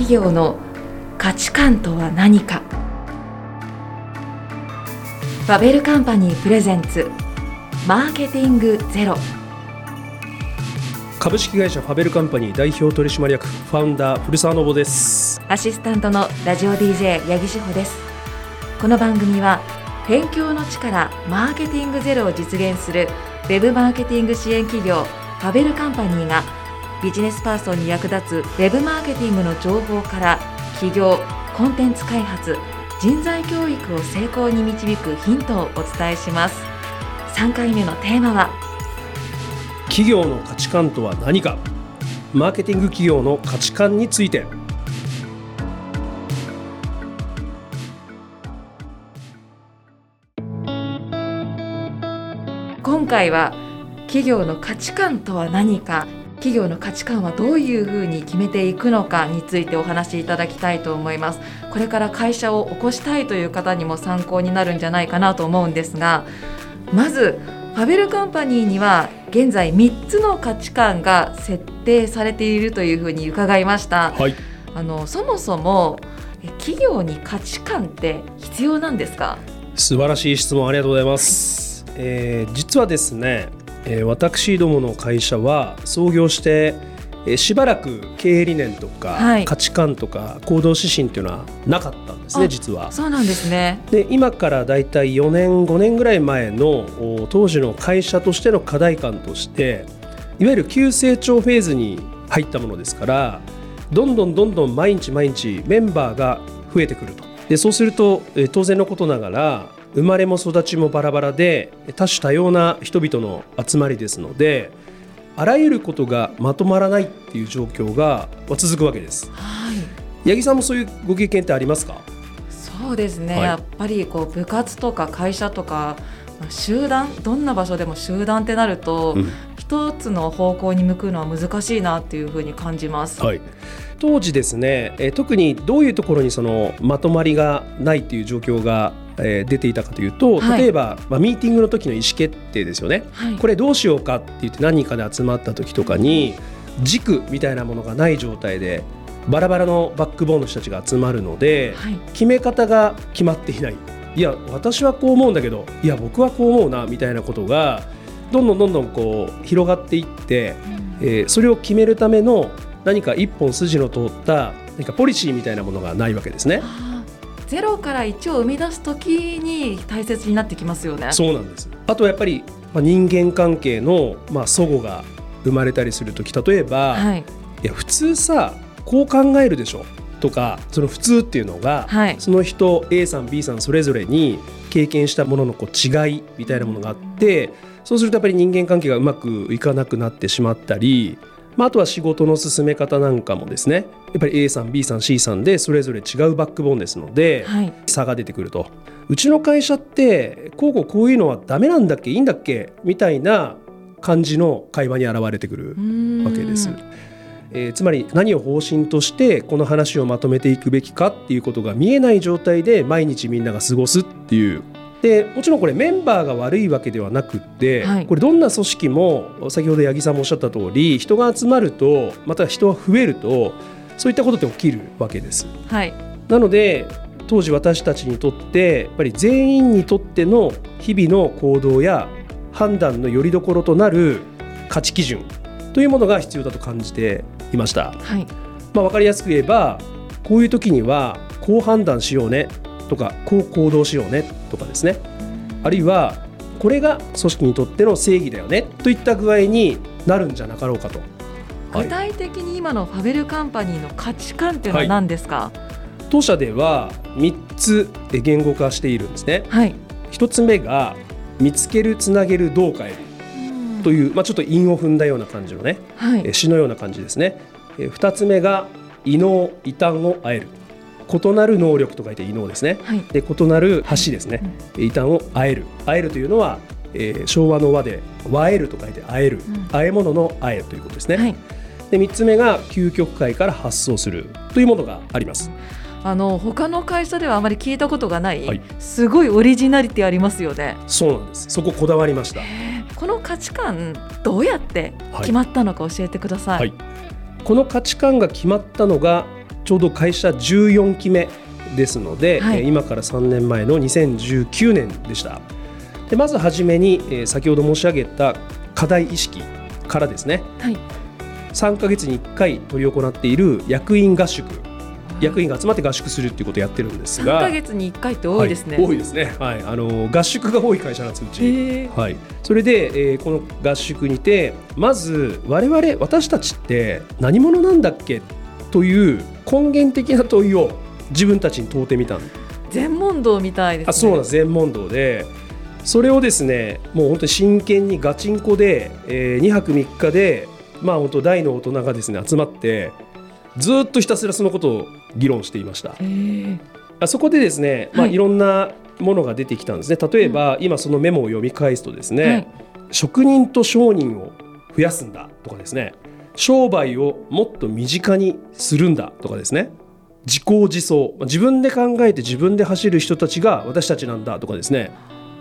企業の価値観とは何か。ファベルカンパニープレゼンツマーケティングゼロ。株式会社ファベルカンパニー代表取締役ファウンダー古澤信です。アシスタントのラジオ DJ 八木志保です。この番組は勉強の力マーケティングゼロを実現するウェブマーケティング支援企業ファベルカンパニーがビジネスパーソンに役立つウェブマーケティングの情報から企業コンテンツ開発人材教育を成功に導くヒントをお伝えします。3回目のテーマは？企業の価値観とは何か。マーケティング企業の価値観について。今回は企業の価値観とは何か企業の価値観はどういうふうに決めていくのかについてお話しいただきたいと思います。これから会社を起こしたいという方にも参考になるんじゃないかなと思うんですがまずファベルカンパニーには現在3つの価値観が設定されているというふうに伺いました、はい、あのそもそも企業に価値観って必要なんですか？素晴らしい質問ありがとうございます、えー、実はですねえー、私どもの会社は創業してえしばらく経営理念とか、価値観とか行動指針っていうのはなかったんですね実は。そうなんですねで今からだいたい4年5年ぐらい前の当時の会社としての課題感としていわゆる急成長フェーズに入ったものですからどんどんどんどん毎日毎日メンバーが増えてくると。でそうすると、え当然のことながら生まれも育ちもバラバラで多種多様な人々の集まりですのであらゆることがまとまらないっていう状況が続くわけです。はい、八木さんもそういうご経験ってありますか？そうですね、はい、やっぱりこう部活とか会社とか集団どんな場所でも集団ってなると、うん、一つの方向に向くのは難しいなっていうふうに感じます。はい。当時ですね、え特にどういうところにそのまとまりがないっていう状況がえ出ていたかというと例えば、まあ、ミーティングの時の意思決定ですよね、はい、これどうしようかって言って何人かで集まった時とかに軸みたいなものがない状態でバラバラのバックボーンの人たちが集まるので、はい、決め方が決まっていない。いや私はこう思うんだけどいや僕はこう思うなみたいなことがどんどんどんどんこう広がっていって、うん、えー、それを決めるための何か一本筋の通った何かポリシーみたいなものがないわけですね。ゼロから1を生み出す時に大切になってきますよね。そうなんです。あとはやっぱり、まあ、人間関係の、まあ、齟齬が生まれたりする時例えば、はい、いや普通さこう考えるでしょとかその普通っていうのが、はい、その人 A さん B さんそれぞれに経験したもののこう違いみたいなものがあってそうするとやっぱり人間関係がうまくいかなくなってしまったりまあ、あとは仕事の進め方なんかもですねやっぱり A さん B さん C さんでそれぞれ違うバックボーンですので、はい、差が出てくると。うちの会社ってこうこうこういうのはダメなんだっけいいんだっけみたいな感じの会話に現れてくるわけです。えー、つまり何を方針としてこの話をまとめていくべきかっていうことが見えない状態で毎日みんなが過ごすっていう。でもちろんこれメンバーが悪いわけではなくって、はい、これどんな組織も先ほど八木さんもおっしゃった通り人が集まるとまた人が増えるとそういったことって起きるわけです。はい、なので当時私たちにとってやっぱり全員にとっての日々の行動や判断のよりどころとなる価値基準というものが必要だと感じていました。はい、まあ、分かりやすく言えばこういう時にはこう判断しようねとかこう行動しようねとかですねあるいはこれが組織にとっての正義だよねといった具合になるんじゃなかろうかと。具体的に今のファベルカンパニーの価値観っていうのは何ですか、はい、当社では3つ言語化しているんですね。はい、1つ目が見つけるつなげるどう変えるという、まあ、ちょっと韻を踏んだような感じのね、はい、詩のような感じですね。2つ目が異能異端をあえる。異なる能力と書いて異能ですね、はい、で異なる橋ですね、うん、異端をあえる。あえるというのは、えー、昭和の和で和えると書いてあえる、うん、あえ物のあえということですね、はい、で3つ目が究極界から発想するというものがあります。あの他の会社ではあまり聞いたことがない、はい、すごいオリジナリティありますよね。そうなんです。そここだわりました。この価値観どうやって決まったのか教えてください、はい、この価値観が決まったのがちょうど会社14期目ですので、はい、今から3年前の2019年でした。でまずはじめに、え先ほど申し上げた課題意識からですね、はい、3か月に1回執り行っている役員合宿。役員が集まって合宿するっていうことをやってるんですが。3か月に1回って多いですね、はい、多いですね、はい、あの合宿が多い会社なんですうち、はい、それで、えー、この合宿にてまず我々私たちって何者なんだっけという根源的な問いを自分たちに問うてみた全問答みたいです、ね、あそうなん全問答で。それをですねもう本当に真剣にガチンコで、えー、2泊3日でまあ本当大の大人がですね集まってずっとひたすらそのことを議論していました。あそこでですね、まあ、いろんなものが出てきたんですね。例えば、今そのメモを読み返すとですね、はい、職人と商人を増やすんだとかですね商売をもっと身近にするんだとかですね自公自走自分で考えて自分で走る人たちが私たちなんだとかですね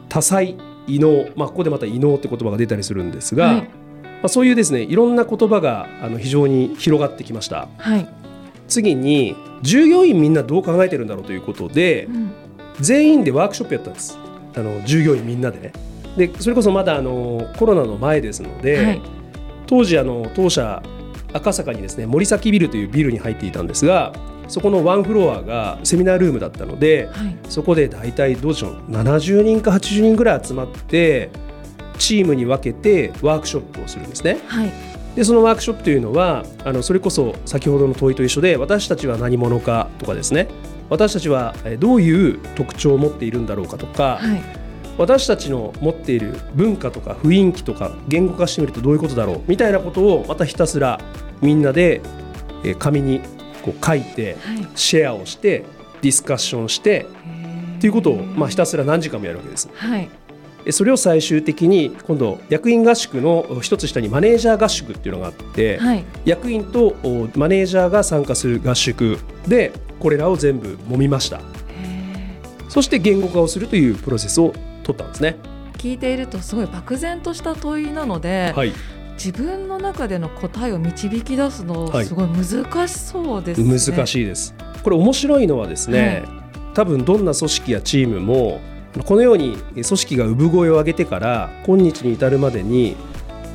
多彩異能、まあ、ここでまた異能って言葉が出たりするんですが、はい、まあ、そういうですねいろんな言葉があの非常に広がってきました。はい、次に従業員みんなどう考えてるんだろうということで、うん、全員でワークショップやったんです。あの従業員みんなでね。でそれこそまだあのコロナの前ですので、はい、当時あの当社赤坂にですね森崎ビルというビルに入っていたんですがそこのワンフロアがセミナールームだったので、はい、そこで大体どうでしょう70人か80人ぐらい集まってチームに分けてワークショップをするんですね。はい、でそのワークショップというのはあのそれこそ先ほどの問いと一緒で私たちは何者かとかですね。私たちはどういう特徴を持っているんだろうかとか、はい、私たちの持っている文化とか雰囲気とか言語化してみるとどういうことだろうみたいなことをまたひたすらみんなで紙にこう書いて、シェアをしてディスカッションしてっていうことを、まあ、ひたすら何時間もやるわけです。はいそれを最終的に今度役員合宿の一つ下にマネージャー合宿っていうのがあって、はい、役員とマネージャーが参加する合宿。でこれらを全部揉みました。そして言語化をするというプロセスを取ったんですね。聞いているとすごい漠然とした問いなので、はい、自分の中での答えを導き出すのすごい難しそうです、ね。はい、難しいです。これ面白いのはですね、はい、多分どんな組織やチームもこのように組織が産声を上げてから今日に至るまでに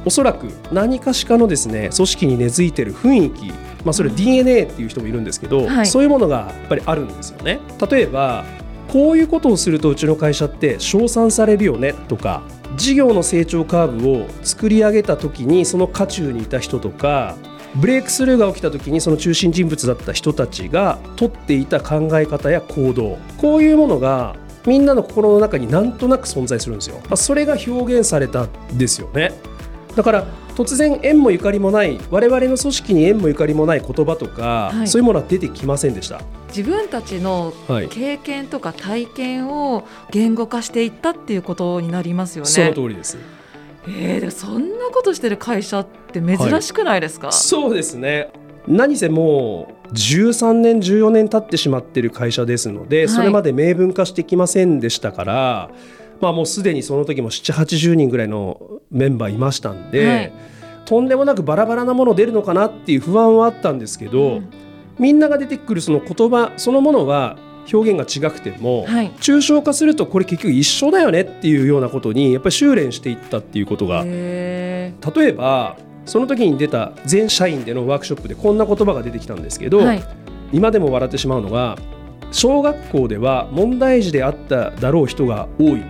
おそらく何かしかのですね組織に根付いてる雰囲気まあ、それ DNA っていう人もいるんですけど、はい、そういうものがやっぱりあるんですよね。例えばこういうことをするとうちの会社って称賛されるよねとか事業の成長カーブを作り上げた時にその渦中にいた人とかブレイクスルーが起きた時にその中心人物だった人たちが取っていた考え方や行動こういうものがみんなの心の中になんとなく存在するんですよ。それが表現されたんですよね。だから突然縁もゆかりもない我々の組織に縁もゆかりもない言葉とか、はい、そういうものは出てきませんでした。自分たちの経験とか体験を言語化していったっていうことになりますよね。その通りです。えー、そんなことしてる会社って珍しくないですか、はい、そうですね何せもう13年14年経ってしまってる会社ですので、それまで明文化してきませんでしたから、まあ、もうすでにその時も780人ぐらいのメンバーいましたんで、はい、とんでもなくバラバラなもの出るのかなっていう不安はあったんですけど、うん、みんなが出てくるその言葉そのものは表現が違くても、はい、抽象化するとこれ結局一緒だよねっていうようなことにやっぱり修練していったっていうことが例えばその時に出た全社員でのワークショップでこんな言葉が出てきたんですけど、はい、今でも笑ってしまうのが小学校では問題児であっただろう人が多い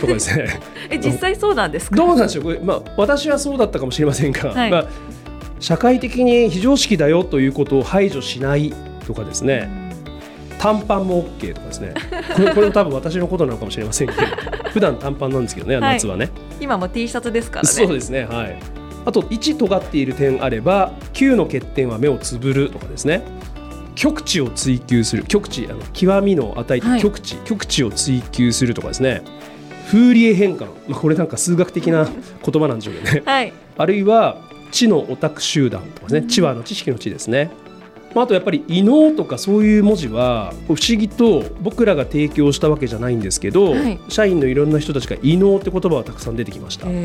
とかですね。え実際そうなんですか？どうなんでしょう？これ、まあ、私はそうだったかもしれませんが、はい、まあ、社会的に非常識だよということを排除しないとかですね、短パンも OK とかですね。これ これ多分私のことなのかもしれませんけど。普段短パンなんですけどね、夏はね。今も T シャツですからね。そうですねはいあと1尖っている点あれば9の欠点は目をつぶるとかですね。極地を追求する。極地あの極みの値と極地、はい、極地を追求するとかですね。フーリエ変換、まあ、これなんか数学的な 言葉なんでしょうけどね、はい、あるいは知のオタク集団とかね。知はの知識の知ですね、まあ、あとやっぱり異能とかそういう文字は不思議と僕らが提供したわけじゃないんですけど、はい、社員のいろんな人たちが異能って言葉はたくさん出てきました。不思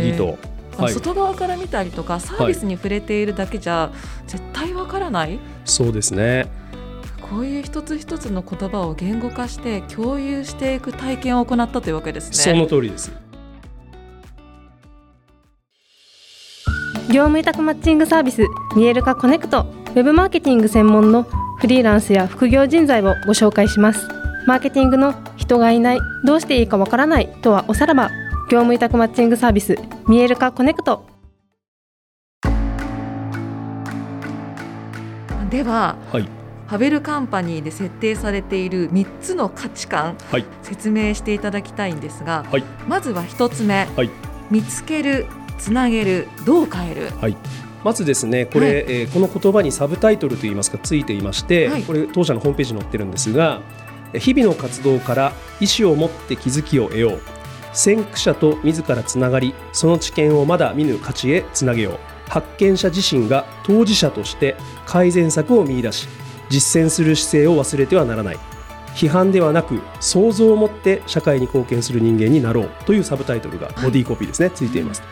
議と。はい、外側から見たりとかサービスに触れているだけじゃ絶対わからない、そうですね。こういう一つ一つの言葉を言語化して共有していく体験を行ったというわけですね。その通りです。業務委託マッチングサービス見える化コネクトウェブマーケティング専門のフリーランスや副業人材をご紹介します。マーケティングの人がいないどうしていいかわからないとはおさらば業務委託マッチングサービス見える化コネクト。では、はい。ハベルカンパニーで設定されている3つの価値観、はい、説明していただきたいんですが、はい、まずは1つ目、はい、見つけるつなげるどう変える、はい、まずですねこれ、はい、えー、この言葉にサブタイトルといいますかついていまして、はい、これ当社のホームページに載ってるんですが日々の活動から意思を持って気づきを得よう先駆者と自らつながりその知見をまだ見ぬ価値へつなげよう。発見者自身が当事者として改善策を見出し実践する姿勢を忘れてはならない。批判ではなく想像を持って社会に貢献する人間になろうというサブタイトルがボディーコピーですね、はい、ついています。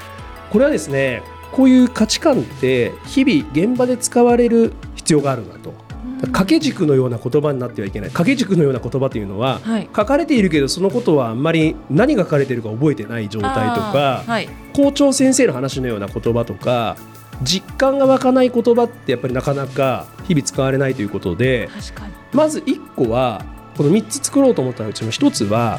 これはですねこういう価値観って日々現場で使われる必要があるなと掛け軸のような言葉になってはいけない。掛け軸のような言葉というのは、はい、書かれているけどそのことはあんまり何が書かれているか覚えてない状態とか、はい、校長先生の話のような言葉とか実感が湧かない言葉ってやっぱりなかなか日々使われないということでまず1個はこの3つ作ろうと思ったうちの1つは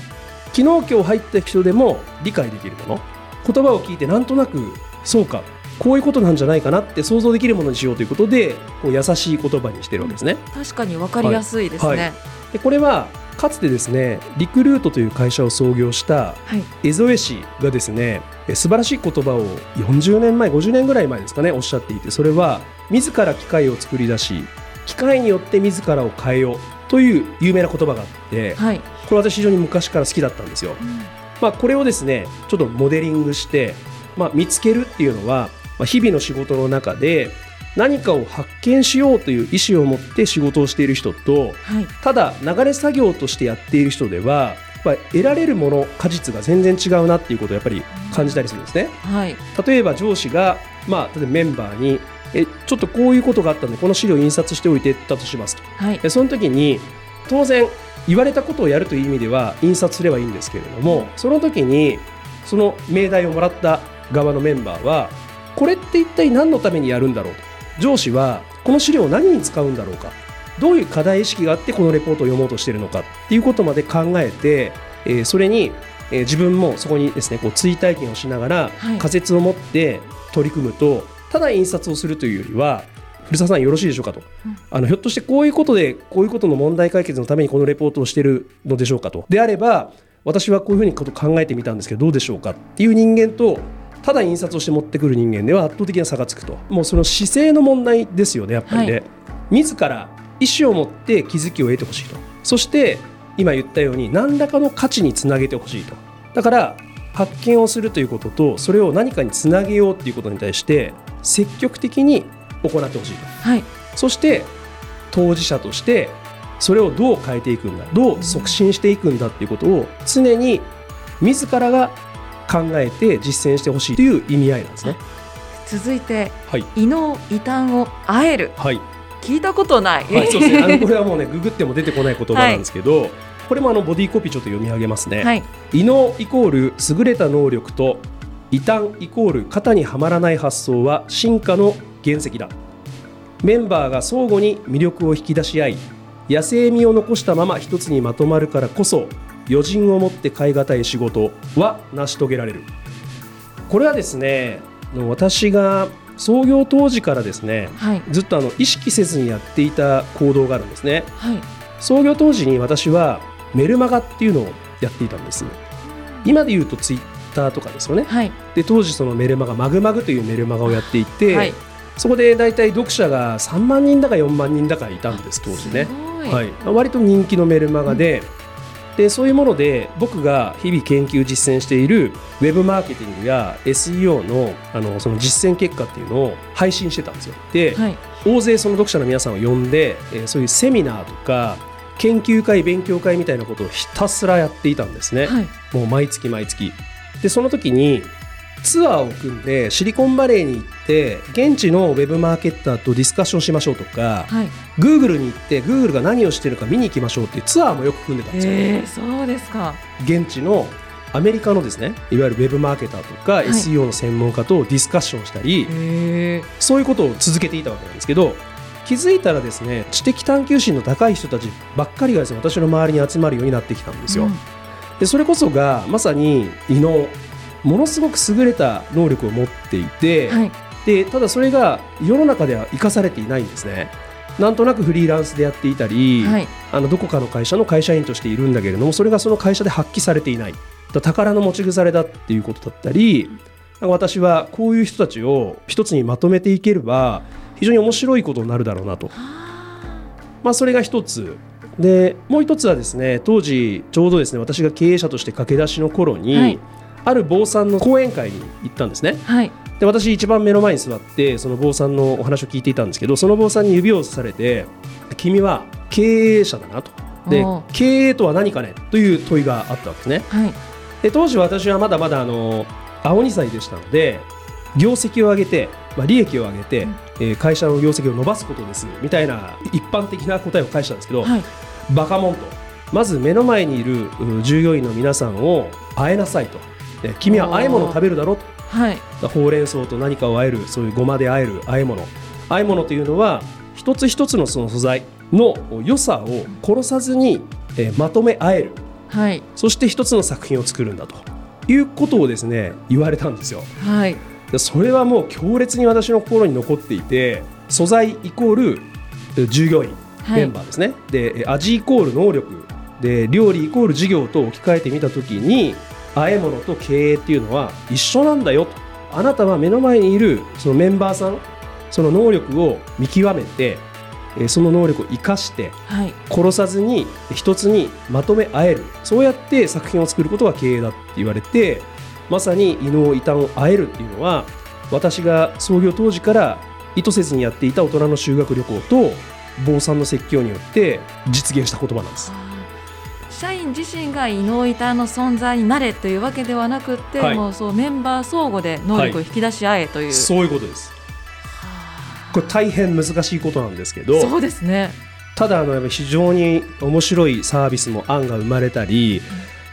昨日今日入った人でも理解できるもの。言葉を聞いてなんとなくそうかこういうことなんじゃないかなって想像できるものにしようということでこう優しい言葉にしてるわけですね。確かに分かりやすいですね、はい。はい、でこれはかつてですねリクルートという会社を創業した江添氏がですね、はい、素晴らしい言葉を40年前50年ぐらい前ですかねおっしゃっていてそれは自ら機械を作り出し機械によって自らを変えようという有名な言葉があって、はい、これ私非常に昔から好きだったんですよ。うん、まあ、これをですねちょっとモデリングして、まあ、見つけるっていうのは、まあ、日々の仕事の中で何かを発見しようという意思を持って仕事をしている人と、はい、ただ流れ作業としてやっている人ではやっぱ得られるもの果実が全然違うなっていうことをやっぱり感じたりするんですね。はい、例えば上司が、まあ、例えばメンバーにえちょっとこういうことがあったんでこの資料を印刷しておいてたとしますと、はい、その時に当然言われたことをやるという意味では印刷すればいいんですけれどもその時にその命題をもらった側のメンバーはこれって一体何のためにやるんだろう？と上司はこの資料を何に使うんだろうか？どういう課題意識があってこのレポートを読もうとしているのか？っていうことまで考えて、えー、それに、えー、自分もそこにですねこう追体験をしながら仮説を持って取り組むと、はい、ただ印刷をするというよりは古澤さんよろしいでしょうかと、うん、あのひょっとしてこういうことでこういうことの問題解決のためにこのレポートをしているのでしょうかと？であれば私はこういうふうにこと考えてみたんですけどどうでしょうか？っていう人間とただ印刷をして持ってくる人間では圧倒的な差がつくと。もうその姿勢の問題ですよねやっぱりね、はい、自ら意思を持って気づきを得てほしいと。そして今言ったように何らかの価値につなげてほしいと。だから発見をするということとそれを何かにつなげようということに対して積極的に行ってほしいと、はい、そして当事者としてそれをどう変えていくんだどう促進していくんだっていうことを常に自らが考えて実践してほしいという意味合いなんですね。続いて、はい、異能異端をあえる、はい、聞いたことない、はい、そうですね。あのこれはもうねググっても出てこない言葉なんですけど、はい、これもあのボディーコピーちょっと読み上げますね、はい、異能イコール優れた能力と異端イコール型にはまらない発想は進化の原石だ。メンバーが相互に魅力を引き出し合い野生味を残したまま一つにまとまるからこそ余人を持って変え難い仕事は成し遂げられる。これはですね私が創業当時からですね、はい、ずっとあの意識せずにやっていた行動があるんですね、はい、創業当時に私はメルマガっていうのをやっていたんです。今で言うとツイッターとかですよね、はい、で当時そのメルマガマグマグというメルマガをやっていて、そこで大体読者が3万人だか4万人だかいたんです当時ね。はい、割と人気のメルマガで、うんでそういうもので僕が日々研究実践しているウェブマーケティングや SEO のあのその実践結果っていうのを配信してたんですよ。で、はい、大勢その読者の皆さんを呼んで、えー、そういうセミナーとか研究会勉強会みたいなことをひたすらやっていたんですね。はい、もう毎月毎月。でその時にツアーを組んでシリコンバレーに行って現地のウェブマーケッターとディスカッションしましょうとか、はい、グーグルに行ってグーグルが何をしてるか見に行きましょうっていうツアーもよく組んでたんですよ。えー、そうですか。現地のアメリカのですねいわゆるウェブマーケターとか、はい、SEO の専門家とディスカッションしたり、そういうことを続けていたわけなんですけど気づいたらですね知的探求心の高い人たちばっかりがですね私の周りに集まるようになってきたんですよ。うん、でそれこそがまさに異能ものすごく優れた能力を持っていて、はい、でただそれが世の中では生かされていないんですね。なんとなくフリーランスでやっていたり、はい、あのどこかの会社の会社員としているんだけれどもそれがその会社で発揮されていない。宝の持ち腐れだっていうことだったり私はこういう人たちを一つにまとめていければ非常に面白いことになるだろうなと、まあ、それが一つ。でもう一つはですね当時ちょうどですね私が経営者として駆け出しの頃に、はい、ある坊さんの講演会に行ったんですね。はい。で私一番目の前に座ってその坊さんのお話を聞いていたんですけどその坊さんに指をされて「君は経営者だな」と。で経営とは何かね？という問いがあったわけですね。はい、で当時私はまだまだあの青2歳でしたので業績を上げて、まあ、利益を上げて、うん、えー、会社の業績を伸ばすことですみたいな一般的な答えを返したんですけど、はい、バカモンと。まず目の前にいる従業員の皆さんを会えなさいと、で君はあえ物を食べるだろうと、はい、ほうれん草と何かをあえるそういうごまであえるあえ物。あえ物というのは一つ一つのその素材の良さを殺さずに、えー、まとめあえる。はい、そして一つの作品を作るんだと。いうことをですね言われたんですよ。はい、それはもう強烈に私の心に残っていて素材イコール従業員、メンバーですね。で味イコール能力。で料理イコール事業と置き換えてみた時にあえ物と経営っていうのは一緒なんだよと。あなたは目の前にいるそのメンバーさんその能力を見極めてえその能力を生かして、はい、殺さずに一つにまとめ合える。そうやって作品を作ることが経営だって言われてまさに異能異端を会えるっていうのは私が創業当時から意図せずにやっていた大人の修学旅行と坊さんの説教によって実現した言葉なんです。社員自身が異能異端の存在になれというわけではなくて、はい、もうそうメンバー相互で能力を引き出し合えという、はい、そういうことです。これ大変難しいことなんですけどそうですね。ただあの非常に面白いサービスも案が生まれたり、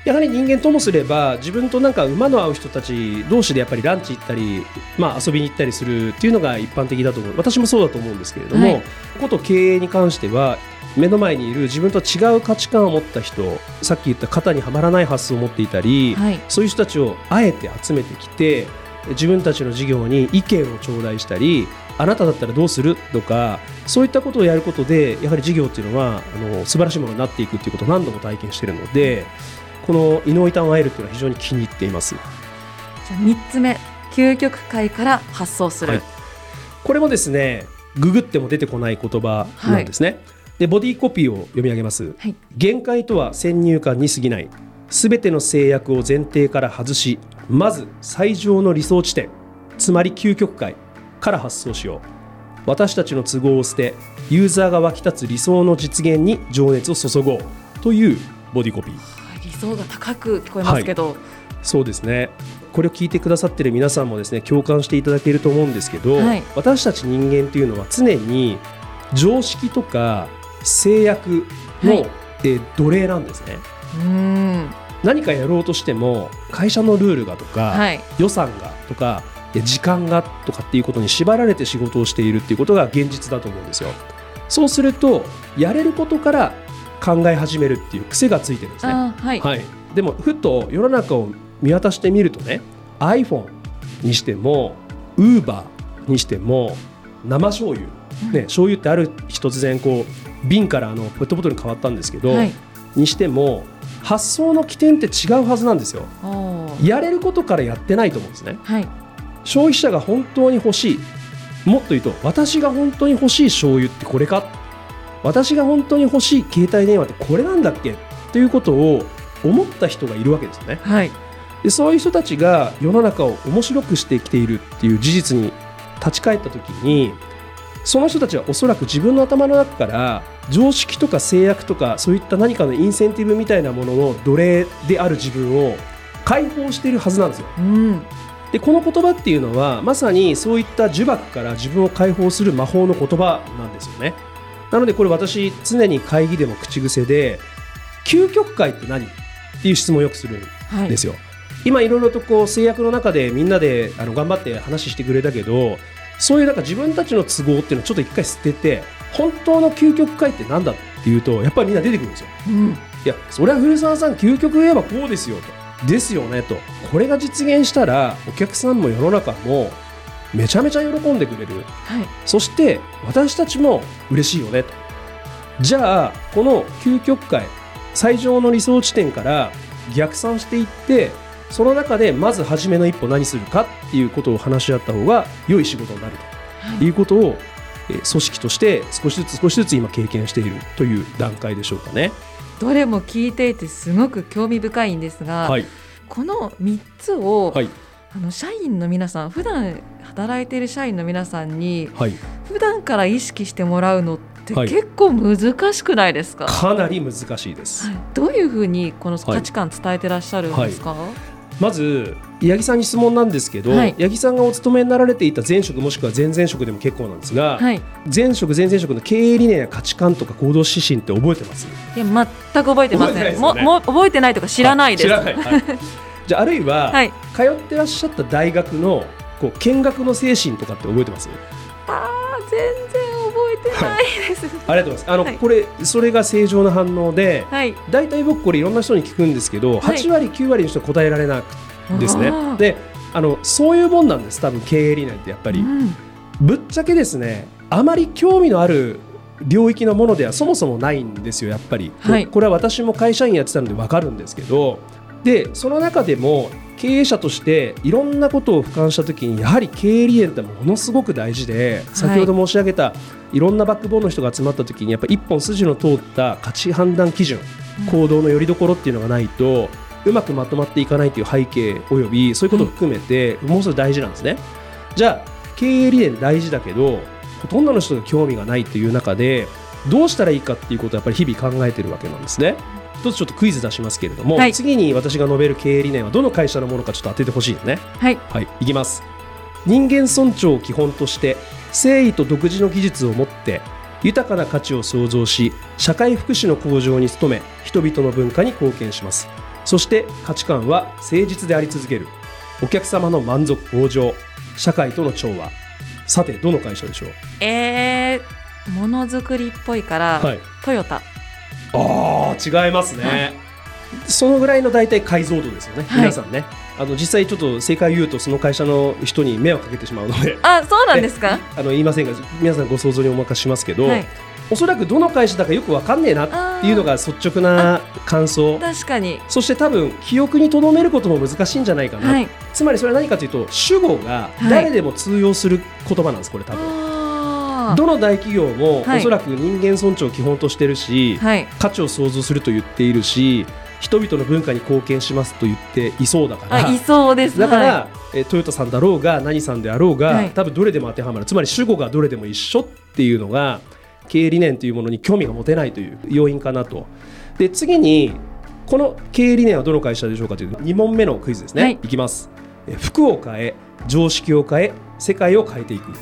やはり人間ともすれば自分となんか馬の合う人たち同士でやっぱりランチ行ったり、まあ、遊びに行ったりするっていうのが一般的だと思う。私もそうだと思うんですけれども、はい、こと経営に関しては目の前にいる自分と違う価値観を持った人さっき言った肩にはまらない発想を持っていたり、はい、そういう人たちをあえて集めてきて自分たちの事業に意見を頂戴したりあなただったらどうするとかそういったことをやることでやはり事業っていうのはあの素晴らしいものになっていくっていうことを何度も体験しているのでこの伊能板を会えるっていうのは非常に気に入っています。じゃあ3つ目究極界から発想する、はい、これもですねググっても出てこない言葉なんですね、はい、でボディコピーを読み上げます、はい、限界とは先入観に過ぎない。すべての制約を前提から外しまず最上の理想地点つまり究極界から発想しよう。私たちの都合を捨てユーザーが湧き立つ理想の実現に情熱を注ごう。というボディコピー理想が高く聞こえますけど、はい、そうですね。これを聞いてくださってる皆さんもですね共感していただけると思うんですけど、はい、私たち人間というのは常に常識とか制約の、はい、え奴隷なんですね。うん。何かやろうとしても会社のルールがとか、はい、予算がとか時間がとかっていうことに縛られて仕事をしているっていうことが現実だと思うんですよ。そうするとやれることから考え始めるっていう癖がついてるんですね。はい、はい、でもふと世の中を見渡してみるとね iPhone にしても Uber にしても生醤油。ね、醤油ってある日突然こう瓶からあのペットボトルに変わったんですけど、はい、にしても発想の起点って違うはずなんですよ。やれることからやってないと思うんですね。はい、消費者が本当に欲しい。もっと言うと私が本当に欲しい醤油ってこれか私が本当に欲しい携帯電話ってこれなんだっけ？ということを思った人がいるわけですよね。はい、でそういう人たちが世の中を面白くしてきているっていう事実に立ち返った時にその人たちはおそらく自分の頭の中から常識とか制約とかそういった何かのインセンティブみたいなものの奴隷である自分を解放しているはずなんですよ。うんでこの言葉っていうのはまさにそういった呪縛から自分を解放する魔法の言葉なんですよねなのでこれ私常に会議でも口癖で究極解って何っていう質問をよくするんですよ、はい、今いろいろとこう制約の中でみんなであの頑張って話してくれたけどそういうなんか自分たちの都合っていうのをちょっと一回捨てて本当の究極解って何だっていうとやっぱりみんな出てくるんですよ、うん、いやそれは古澤さん究極言えばこうですよと。ですよねと。これが実現したらお客さんも世の中もめちゃめちゃ喜んでくれる、はい、そして私たちも嬉しいよねと。じゃあこの究極解最上の理想地点から逆算していってその中でまず初めの一歩何するかっていうことを話し合った方が良い仕事になると。い。うことを、組織として少しずつ少しずつ今経験しているという段階でしょうかね。どれも聞いていてすごく興味深いんですが、はい、この3つを、はい、あの社員の皆さん普段働いている社員の皆さんに、はい、普段から意識してもらうのって結構難しくないですか、かなり難しいです、どういうふうにこの価値観伝えてらっしゃるんですか、まず八木さんに質問なんですけど、はい、八木さんがお勤めになられていた前職もしくは前々職でも結構なんですが、はい、前職前々職の経営理念や価値観とか行動指針って覚えてます？いや全く覚えてません、ね、もも覚えてないとか知らないです、はい、じゃああるいは、通ってらっしゃった大学のこう見学の精神とかって覚えてますああ全然覚えてないです、ありがとうございますあの、これそれが正常な反応で、大体僕これいろんな人に聞くんですけど、8割9割の人は答えられなくですねであのそういうもんなんです多分経営理念ってやっぱり、うん、ぶっちゃけですねあまり興味のある領域のものではそもそもないんですよやっぱり、はい、これは私も会社員やってたので分かるんですけどでその中でも経営者としていろんなことを俯瞰した時にやはり経営理念ってものすごく大事で先ほど申し上げた、い、ろんなバックボーンの人が集まった時にやっぱ一本筋の通った価値判断基準行動のよりどころっていうのがないとうまくまとまっていかないという背景およびそういうことを含めてもうすぐ大事なんですね。じゃあ経営理念大事だけどほとんどの人が興味がないっていう中でどうしたらいいかっていうことをやっぱり日々考えてるわけなんですね。一つちょっとクイズ出しますけれども、はい、次に私が述べる経営理念はどの会社のものかちょっと当ててほしいよね。はい、はい、いきます。人間尊重を基本として誠意と独自の技術を持って豊かな価値を創造し社会福祉の向上に努め人々の文化に貢献します。そして価値観は誠実であり続ける。お客様の満足向上社会との調和。さてどの会社でしょう？えー、ものづくりっぽいから、はい、トヨタ違いますね、はい、そのぐらいの大体解像度ですよね、はい、皆さんね。あの実際ちょっと正解を言うとその会社の人に迷惑かけてしまうので。あそうなんですか？あの言いませんが皆さんご想像にお任せしますけど、はい、おそらくどの会社だかよくわかんねえなっていうのが率直な感想。確かに。そして多分記憶に留めることも難しいんじゃないかな、はい、つまりそれは何かというと主語が誰でも通用する言葉なんですこれ多分。どの大企業もおそらく人間尊重を基本としてるし、はい、価値を創造すると言っているし人々の文化に貢献しますと言っていそうだから。いそうです。だから、はい、えトヨタさんだろうが何さんであろうが、はい、多分どれでも当てはまる。つまり主語がどれでも一緒っていうのが経営理念というものに興味が持てないという要因かなと。で次にこの経営理念はどの会社でしょうかという2問目のクイズですね、はい、いきます。服を変え常識を変え世界を変えていく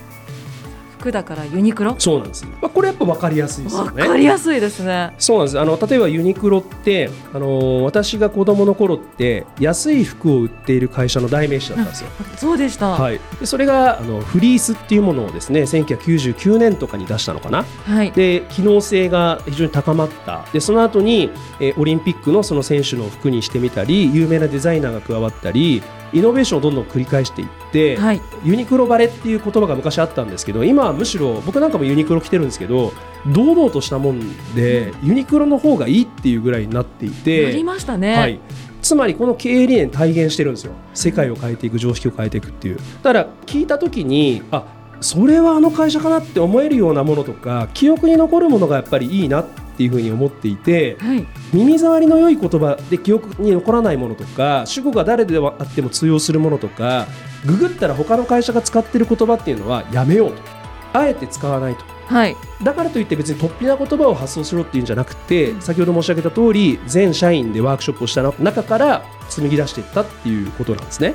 服だからユニクロ？そうなんです、まあ、これやっぱ分かりやすいですよね。分かりやすいですね。そうなんです。あの例えばユニクロってあの私が子供の頃って安い服を売っている会社の代名詞だったんですよ。そうでした、はい、でそれがあのフリースっていうものをですね1999年とかに出したのかな、はい、で機能性が非常に高まった。でその後に、えー、オリンピックのその選手の服にしてみたり有名なデザイナーが加わったりイノベーションをどんどん繰り返していって、はい、ユニクロバレっていう言葉が昔あったんですけど今はむしろ僕なんかもユニクロ着てるんですけど堂々としたもんで、ユニクロの方がいいっていうぐらいになっていてありましたね、はい、つまりこの経営理念体現してるんですよ。世界を変えていく常識を変えていくっていう。だから聞いた時にあそれはあの会社かなって思えるようなものとか記憶に残るものがやっぱりいいなってっていうふうに思っていて、はい、耳障りの良い言葉で記憶に残らないものとか主語が誰であっても通用するものとかググったら他の会社が使っている言葉っていうのはやめようと。あえて使わないと。はい、だからといって別に突飛な言葉を発想しろっていうんじゃなくて先ほど申し上げた通り全社員でワークショップをした中から紡ぎ出していったっていうことなんですね。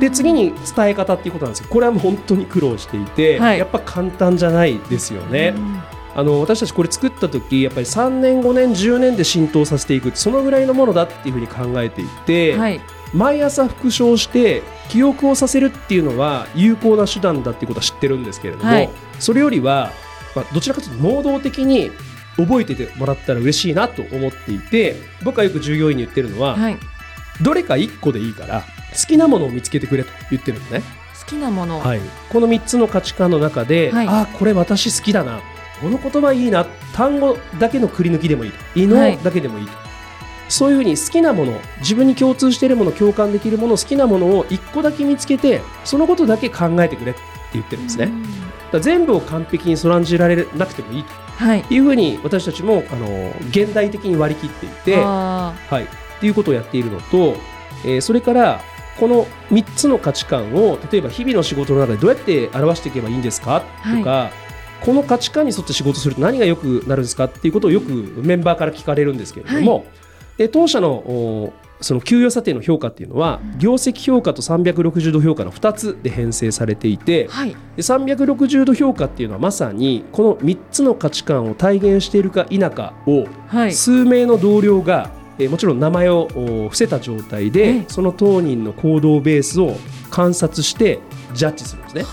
で次に伝え方っていうことなんですけどこれはもう本当に苦労していて、はい、やっぱ簡単じゃないですよね。あの私たちこれ作った時やっぱり3年5年10年で浸透させていくそのぐらいのものだっていうふうに考えていて、はい、毎朝復唱して記憶をさせるっていうのは有効な手段だっていうことは知ってるんですけれども、はい、それよりは、まあ、どちらかというと能動的に覚えててもらったら嬉しいなと思っていて僕はよく従業員に言ってるのは、はい、どれか1個でいいから好きなものを見つけてくれと言ってるのね。好きなもの、はい、この3つの価値観の中で、はい、あこれ私好きだなこの言葉いいな。単語だけのくり抜きでもいいと。異能だけでもいいと、はい、そういうふうに好きなもの自分に共通しているもの共感できるもの好きなものを1個だけ見つけてそのことだけ考えてくれって言ってるんですね。だ全部を完璧にそらんじられなくてもいいと、はい、いうふうに私たちもあの現代的に割り切っていて、はい、っていうことをやっているのと、えー、それからこの3つの価値観を例えば日々の仕事の中でどうやって表していけばいいんですか？とか、はい、この価値観に沿って仕事すると何がよくなるんですかっていうことをよくメンバーから聞かれるんですけれども、はい、で当社のその給与査定の評価っていうのは、業績評価と360度評価の2つで編成されていて、はい、で360度評価っていうのはまさにこの3つの価値観を体現しているか否かを、数名の同僚がえもちろん名前を伏せた状態でその当人の行動ベースを観察してジャッジするんですね。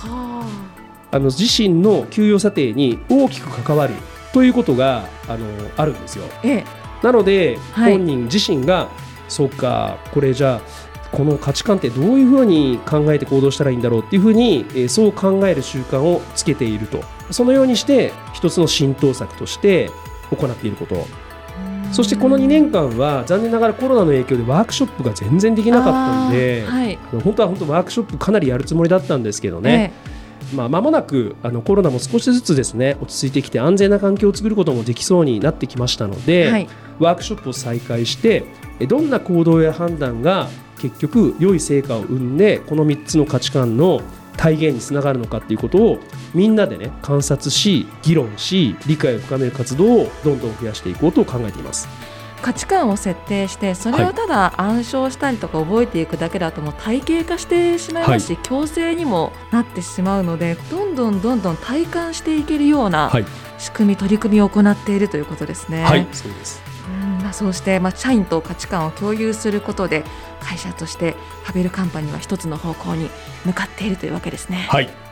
あの自身の給与査定に大きく関わるということがあのあるんですよ。ええ、なので、はい、本人自身がそうかこれじゃあこの価値観ってどういうふうに考えて行動したらいいんだろうっていうふうに、えー、そう考える習慣をつけていると。そのようにして一つの浸透策として行っていること。そしてこの2年間は残念ながらコロナの影響でワークショップが全然できなかったんで、はい、本当は本当ワークショップかなりやるつもりだったんですけどね、えまあ、間もなくあのコロナも少しずつですね落ち着いてきて安全な環境を作ることもできそうになってきましたので、はい、ワークショップを再開してどんな行動や判断が結局良い成果を生んでこの3つの価値観の体現につながるのかっていうことをみんなでね観察し議論し理解を深める活動をどんどん増やしていこうと考えています。価値観を設定してそれをただ暗唱したりとか覚えていくだけだともう体系化してしまいますし、はい、強制にもなってしまうのでどんどんどんどん体感していけるような仕組み、取り組みを行っているということですね。はい、そうです。まあ、そうして、まあ、社員と価値観を共有することで会社としてファベルカンパニーは一つの方向に向かっているというわけですね。はい